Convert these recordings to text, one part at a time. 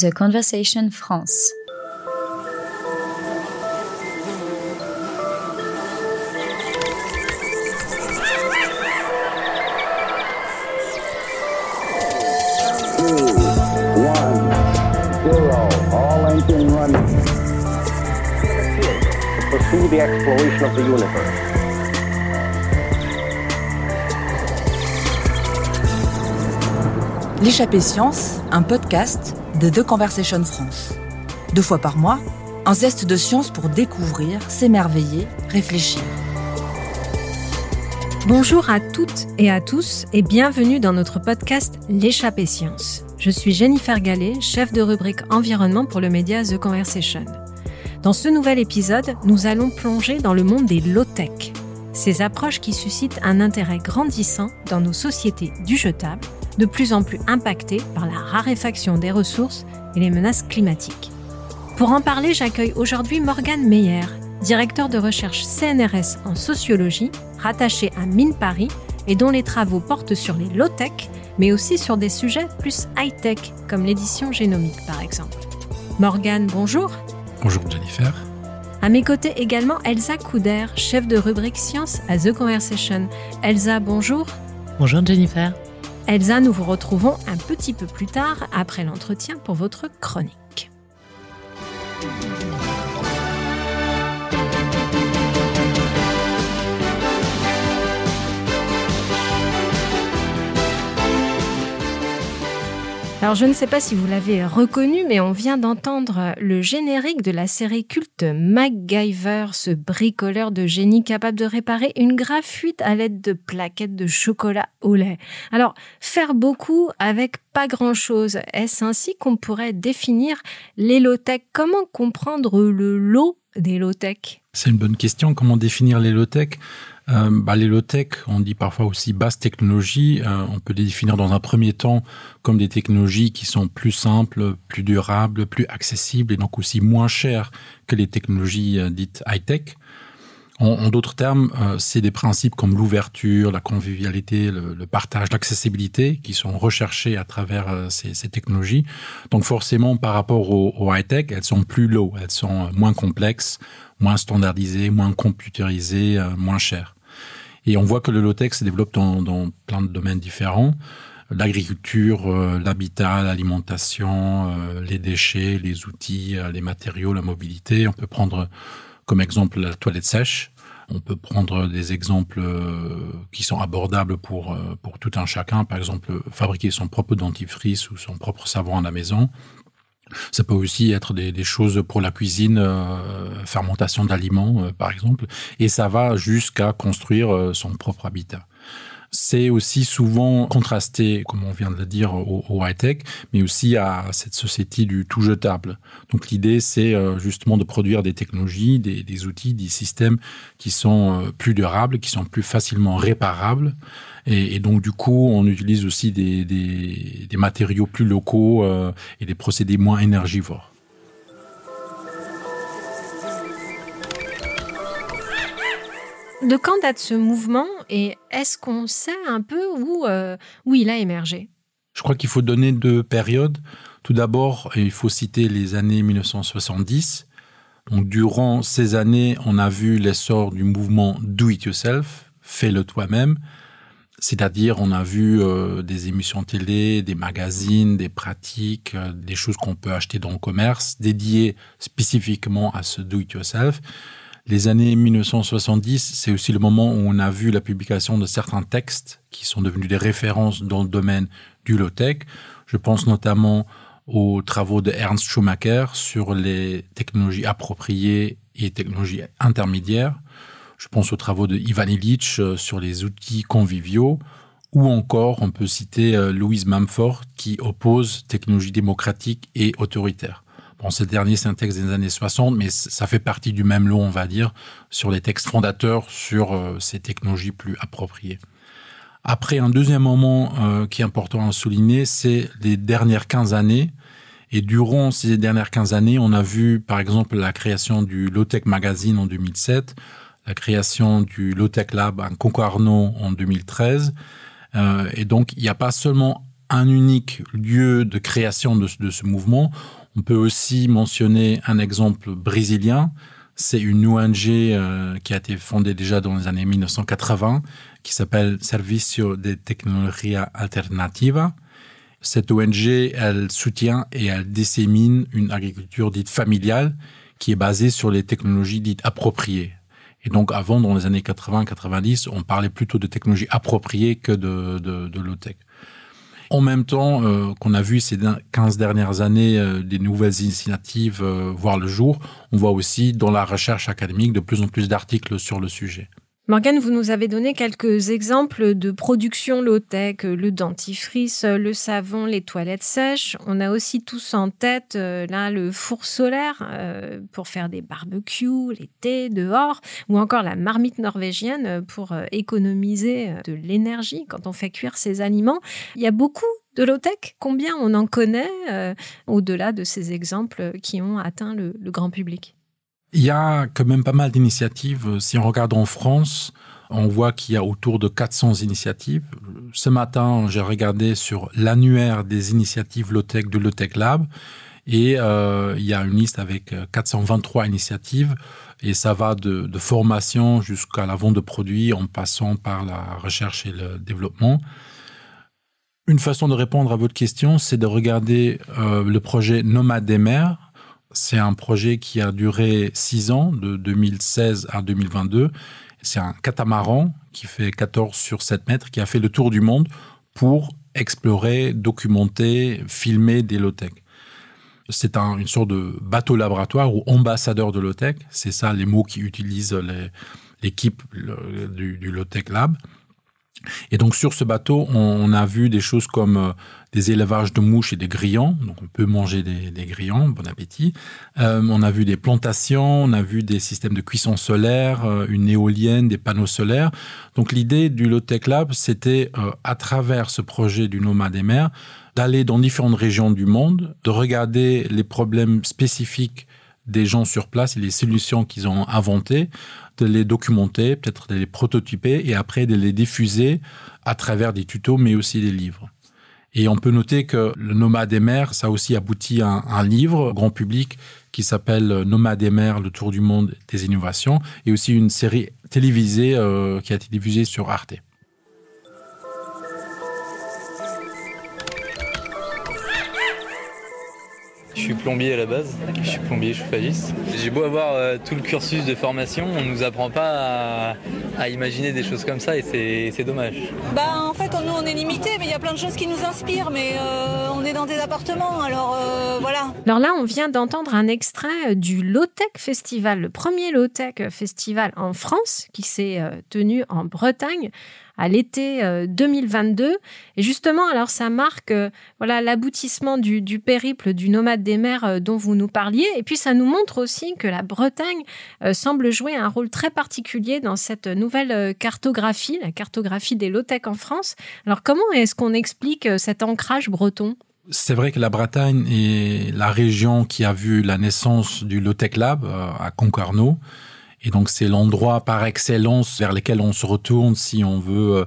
The Conversation France. L'échappée science, un podcast de The Conversation France. Deux fois par mois, un zeste de science pour découvrir, s'émerveiller, réfléchir. Bonjour à toutes et à tous et bienvenue dans notre podcast L'échappée science. Je suis Jennifer Gallet, chef de rubrique environnement pour le média The Conversation. Dans ce nouvel épisode, nous allons plonger dans le monde des low-tech, ces approches qui suscitent un intérêt grandissant dans nos sociétés du jetable, de plus en plus impactées par la raréfaction des ressources et les menaces climatiques. Pour en parler, j'accueille aujourd'hui Morgane Meyer, directeur de recherche CNRS en sociologie, rattaché à Mine Paris et dont les travaux portent sur les low-tech, mais aussi sur des sujets plus high-tech, comme l'édition génomique par exemple. Morgane, bonjour. Bonjour Jennifer. À mes côtés également Elsa Couder, chef de rubrique science à The Conversation. Elsa, bonjour. Bonjour Jennifer. Elsa, nous vous retrouvons un petit peu plus tard après l'entretien pour votre chronique. Alors je ne sais pas si vous l'avez reconnu, mais on vient d'entendre le générique de la série culte MacGyver, ce bricoleur de génie capable de réparer une grave fuite à l'aide de plaquettes de chocolat au lait. Alors, faire beaucoup avec pas grand-chose, est-ce ainsi qu'on pourrait définir les low-tech Comment comprendre le lot des C'est une bonne question. Comment définir les low-tech euh, bah, les low-tech, on dit parfois aussi basse technologie. Euh, on peut les définir dans un premier temps comme des technologies qui sont plus simples, plus durables, plus accessibles et donc aussi moins chères que les technologies euh, dites high-tech. En, d'autres termes, c'est des principes comme l'ouverture, la convivialité, le, partage, l'accessibilité qui sont recherchés à travers ces, technologies. Donc forcément, par rapport au, au high-tech, elles sont plus low, elles sont moins complexes, moins standardisées, moins computérisées, moins chères. Et on voit que le low-tech se développe dans, plein de domaines différents. L'agriculture, euh, l'habitat, l'alimentation, euh, les déchets, les outils, euh, les matériaux, la mobilité. On peut prendre comme exemple la toilette sèche. On peut prendre des exemples qui sont abordables pour, pour tout un chacun. Par exemple, fabriquer son propre dentifrice ou son propre savon à la maison. Ça peut aussi être des, choses pour la cuisine, euh, fermentation d'aliments, euh, par exemple. Et ça va jusqu'à construire euh, son propre habitat. C'est aussi souvent contrasté, comme on vient de le dire, au, high-tech, mais aussi à cette société du tout jetable. Donc l'idée, c'est justement de produire des technologies, des, outils, des systèmes qui sont plus durables, qui sont plus facilement réparables et, donc, du coup, on utilise aussi des, des, matériaux plus locaux euh, et des procédés moins énergivores. De quand date ce mouvement et est-ce qu'on sait un peu où, euh, où il a émergé? Je crois qu'il faut donner deux périodes. Tout d'abord, il faut citer les années 1970. Donc, durant ces années, on a vu l'essor du mouvement Do It Yourself, fais-le toi-même, c'est-à-dire, on a vu euh, des émissions télé, des magazines, des pratiques, euh, des choses qu'on peut acheter dans le commerce, dédiées spécifiquement à ce do-it-yourself. Les années 1970, c'est aussi le moment où on a vu la publication de certains textes qui sont devenus des références dans le domaine du low-tech. Je pense notamment aux travaux de Ernst Schumacher sur les technologies appropriées et technologies intermédiaires. Je pense aux travaux de Ivan Illich euh, sur les outils conviviaux, ou encore on peut citer euh, Louise Mumford qui oppose technologie démocratique et autoritaire. Bon, ce dernier, c'est un texte des années 60, mais ça fait partie du même lot, on va dire, sur les textes fondateurs sur euh, ces technologies plus appropriées. Après, un deuxième moment qui est important à souligner, c'est les dernières 15 années. Et durant ces dernières 15 années, on a vu, par exemple, la création du Low Tech Magazine en 2007, la création du Low Tech Lab à Concarneau en 2013. Euh, et donc, il n'y a pas seulement un unique lieu de création de ce mouvement. On peut aussi mentionner un exemple brésilien. C'est une ONG euh, qui a été fondée déjà dans les années 1980, qui s'appelle Servicio de Tecnología Alternativa. Cette ONG, elle soutient et elle dissémine une agriculture dite familiale qui est basée sur les technologies dites appropriées. Et donc, avant, dans les années 80-90, on parlait plutôt de technologies appropriées que de, de, de low-tech. En même temps euh, qu'on a vu ces 15 dernières années euh, des nouvelles initiatives euh, voir le jour, on voit aussi dans la recherche académique de plus en plus d'articles sur le sujet. Morgane, vous nous avez donné quelques exemples de production low-tech, le dentifrice, le savon, les toilettes sèches. On a aussi tous en tête là le four solaire pour faire des barbecues, thés dehors, ou encore la marmite norvégienne pour économiser de l'énergie quand on fait cuire ses aliments. Il y a beaucoup de low-tech. Combien on en connaît au-delà de ces exemples qui ont atteint le grand public? Il y a quand même pas mal d'initiatives. Si on regarde en France, on voit qu'il y a autour de 400 initiatives. Ce matin, j'ai regardé sur l'annuaire des initiatives Lotech de Lotech Lab et euh, il y a une liste avec 423 initiatives et ça va de, formation jusqu'à la vente de produits en passant par la recherche et le développement. Une façon de répondre à votre question, c'est de regarder euh, le projet Nomade des mers c'est un projet qui a duré six ans, de 2016 à 2022. C'est un catamaran qui fait 14 sur 7 mètres, qui a fait le tour du monde pour explorer, documenter, filmer des low-tech. C'est un, une sorte de bateau laboratoire ou ambassadeur de low-tech. C'est ça les mots qui utilisent l'équipe du, du low-tech lab. Et donc sur ce bateau, on, a vu des choses comme euh, des élevages de mouches et des grillons. Donc on peut manger des, grillons, bon appétit. Euh, on a vu des plantations, on a vu des systèmes de cuisson solaire, euh, une éolienne, des panneaux solaires. Donc l'idée du Low Tech Lab, c'était à travers ce projet du Nomade des mers, d'aller dans différentes régions du monde, de regarder les problèmes spécifiques des gens sur place et les solutions qu'ils ont inventées, de les documenter, peut-être de les prototyper et après de les diffuser à travers des tutos, mais aussi des livres. Et on peut noter que le Nomade des mers, ça a aussi abouti à un, livre grand public qui s'appelle Nomade des mers, le tour du monde des innovations, et aussi une série télévisée euh, qui a été diffusée sur Arte. Je suis plombier à la base, je suis plombier chauffagiste. J'ai beau avoir euh, tout le cursus de formation, on ne nous apprend pas à, à, imaginer des choses comme ça et c'est dommage. Bah en fait nous on est limité mais il y a plein de choses qui nous inspirent mais euh, on est dans des appartements alors euh, voilà. Alors là on vient d'entendre un extrait du Low-Tech Festival, le premier Low-Tech Festival en France qui s'est tenu en Bretagne à l'été 2022. Et justement, alors ça marque euh, voilà l'aboutissement du, du, périple du nomade des mers euh, dont vous nous parliez. Et puis ça nous montre aussi que la Bretagne euh, semble jouer un rôle très particulier dans cette nouvelle cartographie, la cartographie des low-tech en France. Alors comment est-ce qu'on explique cet ancrage breton? C'est vrai que la Bretagne est la région qui a vu la naissance du Low-Tech Lab à Concarneau. Et donc c'est l'endroit par excellence vers lequel on se retourne si on veut euh,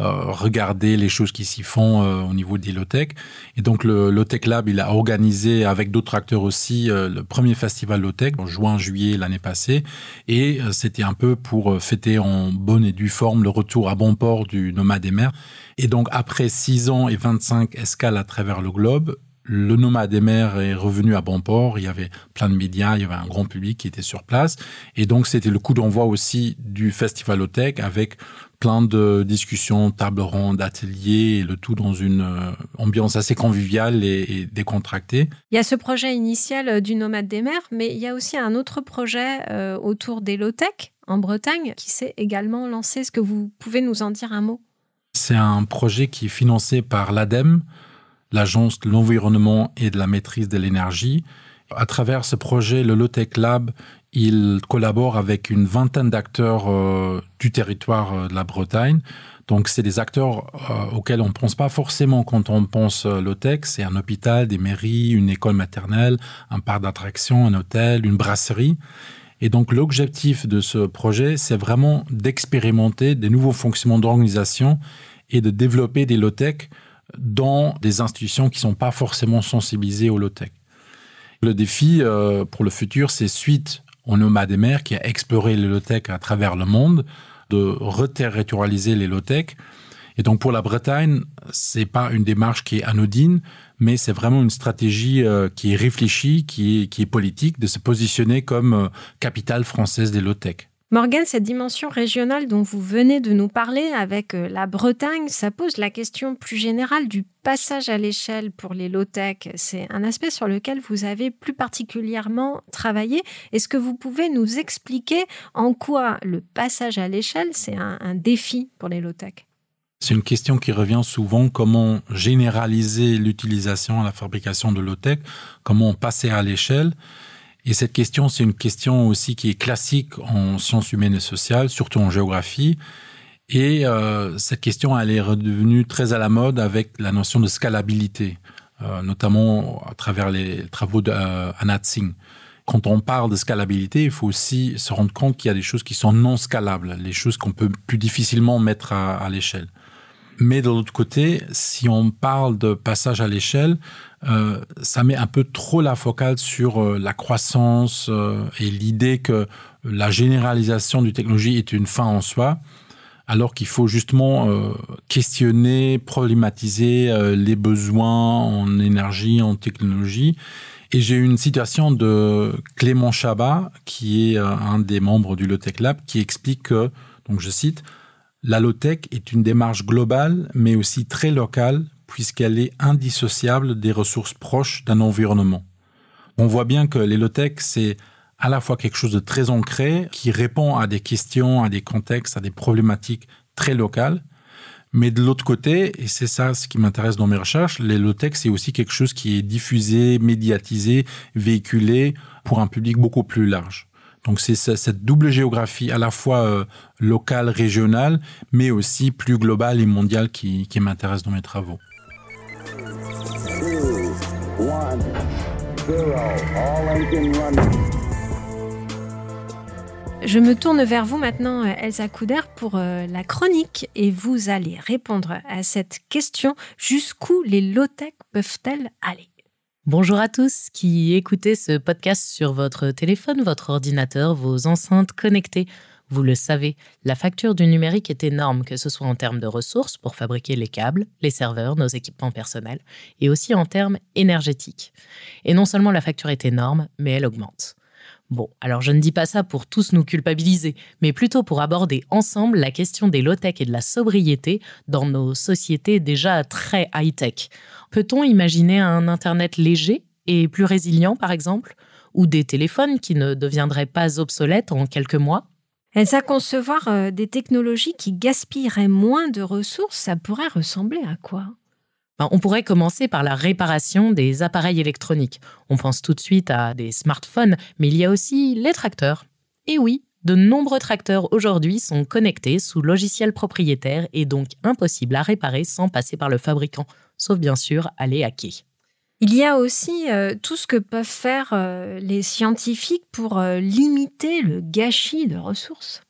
euh, regarder les choses qui s'y font euh, au niveau des low-tech. Et donc le Lab, il a organisé avec d'autres acteurs aussi euh, le premier festival low-tech en juin-juillet l'année passée. Et euh, c'était un peu pour euh, fêter en bonne et due forme le retour à bon port du Nomade des mers. Et donc après 6 ans et 25 escales à travers le globe, le nomade des mers est revenu à bon port. Il y avait plein de médias, il y avait un grand public qui était sur place. Et donc, c'était le coup d'envoi aussi du Festival Otech avec plein de discussions, tables rondes, ateliers, et le tout dans une euh, ambiance assez conviviale et, et, décontractée. Il y a ce projet initial du Nomade des mers, mais il y a aussi un autre projet euh, autour des low-tech en Bretagne qui s'est également lancé. Est-ce que vous pouvez nous en dire un mot? C'est un projet qui est financé par l'ADEME, l'Agence de l'environnement et de la maîtrise de l'énergie. À travers ce projet, le Lotech Lab, il collabore avec une vingtaine d'acteurs euh, du territoire euh, de la Bretagne. Donc, c'est des acteurs euh, auxquels on ne pense pas forcément quand on pense Lotech. C'est un hôpital, des mairies, une école maternelle, un parc d'attractions, un hôtel, une brasserie. Et donc, l'objectif de ce projet, c'est vraiment d'expérimenter des nouveaux fonctionnements d'organisation et de développer des low-tech dans des institutions qui ne sont pas forcément sensibilisées au low-tech. Le défi euh, pour le futur, c'est suite au nomade des mers qui a exploré les low-tech à travers le monde, de reterritorialiser les low-tech. Et donc pour la Bretagne, c'est pas une démarche qui est anodine, mais c'est vraiment une stratégie euh, qui est réfléchie, qui est, politique, de se positionner comme euh, capitale française des low-tech. Morgane, cette dimension régionale dont vous venez de nous parler avec euh, la Bretagne, ça pose la question plus générale du passage à l'échelle pour les low-tech. C'est un aspect sur lequel vous avez plus particulièrement travaillé. Est-ce que vous pouvez nous expliquer en quoi le passage à l'échelle, c'est un, un défi pour les low-tech? C'est une question qui revient souvent, comment généraliser l'utilisation à la fabrication de low-tech, comment passer à l'échelle? Et cette question, c'est une question aussi qui est classique en sciences humaines et sociales, surtout en géographie. Et euh, cette question, elle est redevenue très à la mode avec la notion de scalabilité, euh, notamment à travers les travaux d'Anat euh, Singh. Quand on parle de scalabilité, il faut aussi se rendre compte qu'il y a des choses qui sont non scalables, les choses qu'on peut plus difficilement mettre à, à l'échelle. Mais de l'autre côté, si on parle de passage à l'échelle, euh, ça met un peu trop la focale sur euh, la croissance euh, et l'idée que la généralisation du technologie est une fin en soi, alors qu'il faut justement questionner, problématiser les besoins en énergie, en technologie. Et j'ai eu une citation de Clément Chabat, qui est un des membres du Lotech Lab, qui explique que, donc je cite, la low-tech est une démarche globale, mais aussi très locale, puisqu'elle est indissociable des ressources proches d'un environnement. On voit bien que low-tech, c'est à la fois quelque chose de très ancré, qui répond à des questions, à des contextes, à des problématiques très locales, mais de l'autre côté, et c'est ça ce qui m'intéresse dans mes recherches, les low-tech, c'est aussi quelque chose qui est diffusé, médiatisé, véhiculé pour un public beaucoup plus large. Donc c'est cette double géographie à la fois euh, locale, régionale, mais aussi plus globale et mondiale qui, m'intéresse dans mes travaux. Je me tourne vers vous maintenant, euh, Elsa Couder, pour euh, la chronique et vous allez répondre à cette question jusqu'où les low-tech peuvent-elles aller? Bonjour à tous qui écoutez ce podcast sur votre téléphone, votre ordinateur, vos enceintes connectées. Vous le savez, la facture du numérique est énorme, que ce soit en termes de ressources pour fabriquer les câbles, les serveurs, nos équipements personnels, et aussi en termes énergétiques. Et non seulement la facture est énorme, mais elle augmente. Bon, alors je ne dis pas ça pour tous nous culpabiliser, mais plutôt pour aborder ensemble la question des low-tech et de la sobriété dans nos sociétés déjà très high-tech. Peut-on imaginer un Internet léger et plus résilient, par exemple, ou des téléphones qui ne deviendraient pas obsolètes en quelques mois? Est-ce à concevoir euh, des technologies qui gaspilleraient moins de ressources, ça pourrait ressembler à quoi? Ben, on pourrait commencer par la réparation des appareils électroniques. On pense tout de suite à des smartphones, mais il y a aussi les tracteurs. Et oui, de nombreux tracteurs aujourd'hui sont connectés sous logiciel propriétaire et donc impossible à réparer sans passer par le fabricant, sauf bien sûr aller à quai. Il y a aussi euh, tout ce que peuvent faire euh, les scientifiques pour euh, limiter le gâchis de ressources.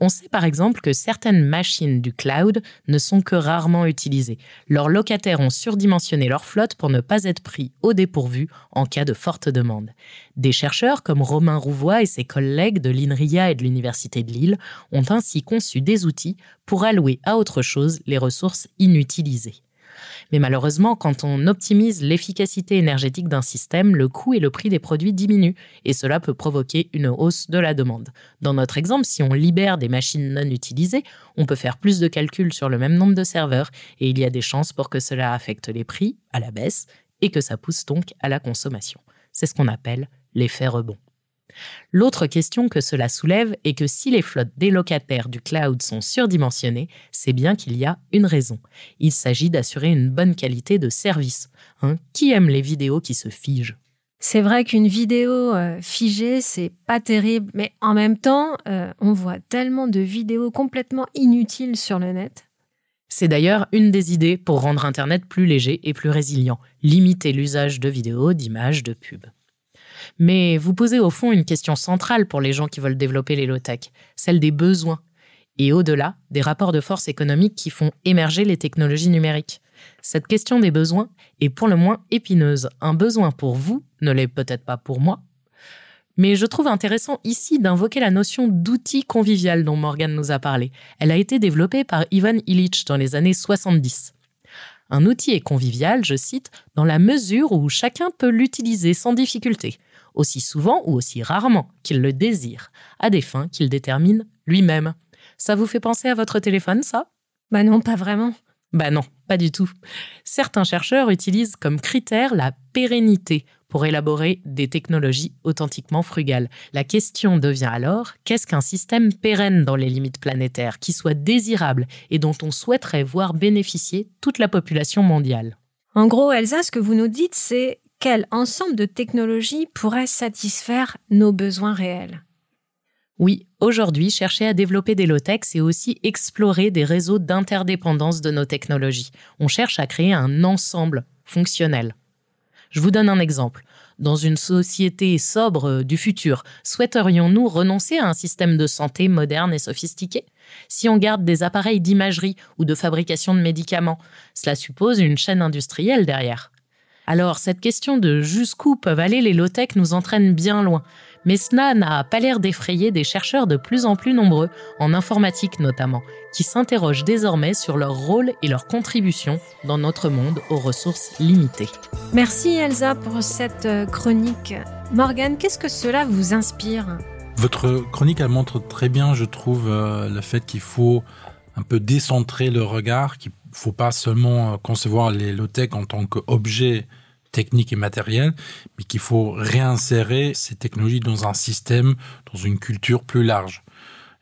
On sait par exemple que certaines machines du cloud ne sont que rarement utilisées. Leurs locataires ont surdimensionné leur flotte pour ne pas être pris au dépourvu en cas de forte demande. Des chercheurs comme Romain Rouvois et ses collègues de l'INRIA et de l'Université de Lille ont ainsi conçu des outils pour allouer à autre chose les ressources inutilisées. Mais malheureusement, quand on optimise l'efficacité énergétique d'un système, le coût et le prix des produits diminuent, et cela peut provoquer une hausse de la demande. Dans notre exemple, si on libère des machines non utilisées, on peut faire plus de calculs sur le même nombre de serveurs, et il y a des chances pour que cela affecte les prix à la baisse, et que ça pousse donc à la consommation. C'est ce qu'on appelle l'effet rebond. L'autre question que cela soulève est que si les flottes des locataires du cloud sont surdimensionnées, c'est bien qu'il y a une raison. Il s'agit d'assurer une bonne qualité de service. Hein. qui aime les vidéos qui se figent? C'est vrai qu'une vidéo euh, figée, c'est pas terrible, mais en même temps, euh, on voit tellement de vidéos complètement inutiles sur le net. C'est d'ailleurs une des idées pour rendre Internet plus léger et plus résilient, limiter l'usage de vidéos, d'images, de pubs. Mais vous posez au fond une question centrale pour les gens qui veulent développer les low-tech, celle des besoins. Et au-delà, des rapports de force économiques qui font émerger les technologies numériques. Cette question des besoins est pour le moins épineuse. Un besoin pour vous ne l'est peut-être pas pour moi. Mais je trouve intéressant ici d'invoquer la notion d'outil convivial dont Morgan nous a parlé. Elle a été développée par Ivan Illich dans les années 70. Un outil est convivial, je cite, dans la mesure où chacun peut l'utiliser sans difficulté, aussi souvent ou aussi rarement qu'il le désire, à des fins qu'il détermine lui-même. Ça vous fait penser à votre téléphone, ça? Bah non, pas vraiment. Bah non, pas du tout. Certains chercheurs utilisent comme critère la pérennité pour élaborer des technologies authentiquement frugales. La question devient alors, qu'est-ce qu'un système pérenne dans les limites planétaires, qui soit désirable et dont on souhaiterait voir bénéficier toute la population mondiale? En gros, Elsa, ce que vous nous dites, c'est quel ensemble de technologies pourrait satisfaire nos besoins réels? Oui, aujourd'hui, chercher à développer des low-tech, c'est aussi explorer des réseaux d'interdépendance de nos technologies. On cherche à créer un ensemble fonctionnel. Je vous donne un exemple. Dans une société sobre du futur, souhaiterions-nous renoncer à un système de santé moderne et sophistiqué? Si on garde des appareils d'imagerie ou de fabrication de médicaments, cela suppose une chaîne industrielle derrière. Alors, cette question de jusqu'où peuvent aller les low-tech nous entraîne bien loin. Mais cela n'a pas l'air d'effrayer des chercheurs de plus en plus nombreux, en informatique notamment, qui s'interrogent désormais sur leur rôle et leur contribution dans notre monde aux ressources limitées. Merci Elsa pour cette euh, chronique. Morgane, qu'est-ce que cela vous inspire? Votre chronique, elle montre très bien, je trouve, euh, le fait qu'il faut un peu décentrer le regard, qu'il ne faut pas seulement euh, concevoir les low-tech en tant qu'objet technique et matériel, mais qu'il faut réinsérer ces technologies dans un système, dans une culture plus large.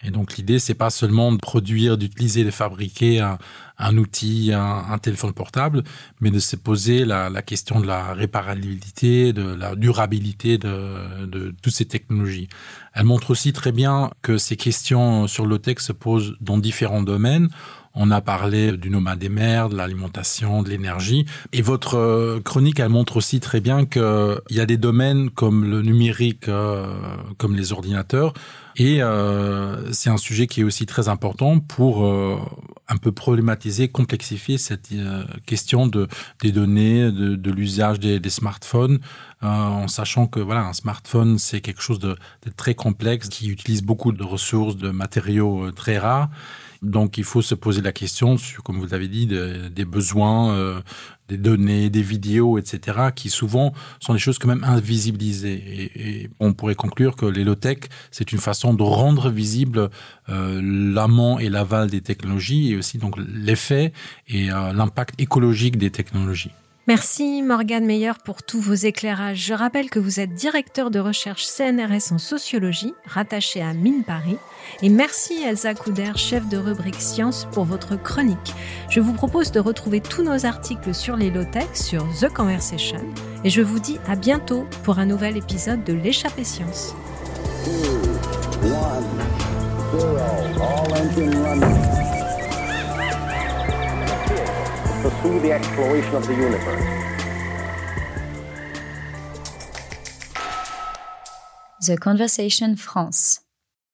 Et donc l'idée, c'est pas seulement de produire, d'utiliser, de fabriquer un, outil, un, téléphone portable, mais de se poser la, question de la réparabilité, de la durabilité de, toutes ces technologies. Elle montre aussi très bien que ces questions sur l'OTEC se posent dans différents domaines. On a parlé du nomade des mers, de l'alimentation, de l'énergie. Et votre euh, chronique, elle montre aussi très bien qu'il y a des domaines comme le numérique, euh, comme les ordinateurs. Et euh, c'est un sujet qui est aussi très important pour un peu problématiser, complexifier cette question de, des données, de, l'usage des, smartphones, en sachant que voilà, un smartphone, c'est quelque chose de très complexe qui utilise beaucoup de ressources, de matériaux très rares. Donc il faut se poser la question, comme vous l'avez dit, de, des besoins, euh, des données, des vidéos, etc., qui souvent sont des choses quand même invisibilisées. Et, on pourrait conclure que les low-tech, c'est une façon de rendre visible euh, l'amont et l'aval des technologies et aussi donc l'effet et euh, l'impact écologique des technologies. Merci Morgane Meyer pour tous vos éclairages. Je rappelle que vous êtes directeur de recherche CNRS en sociologie, rattaché à Mine Paris. Et merci Elsa Couder, chef de rubrique Science, pour votre chronique. Je vous propose de retrouver tous nos articles sur les low-tech sur The Conversation. Et je vous dis à bientôt pour un nouvel épisode de l'échappée science. Pursue the exploration of the universe. The Conversation France.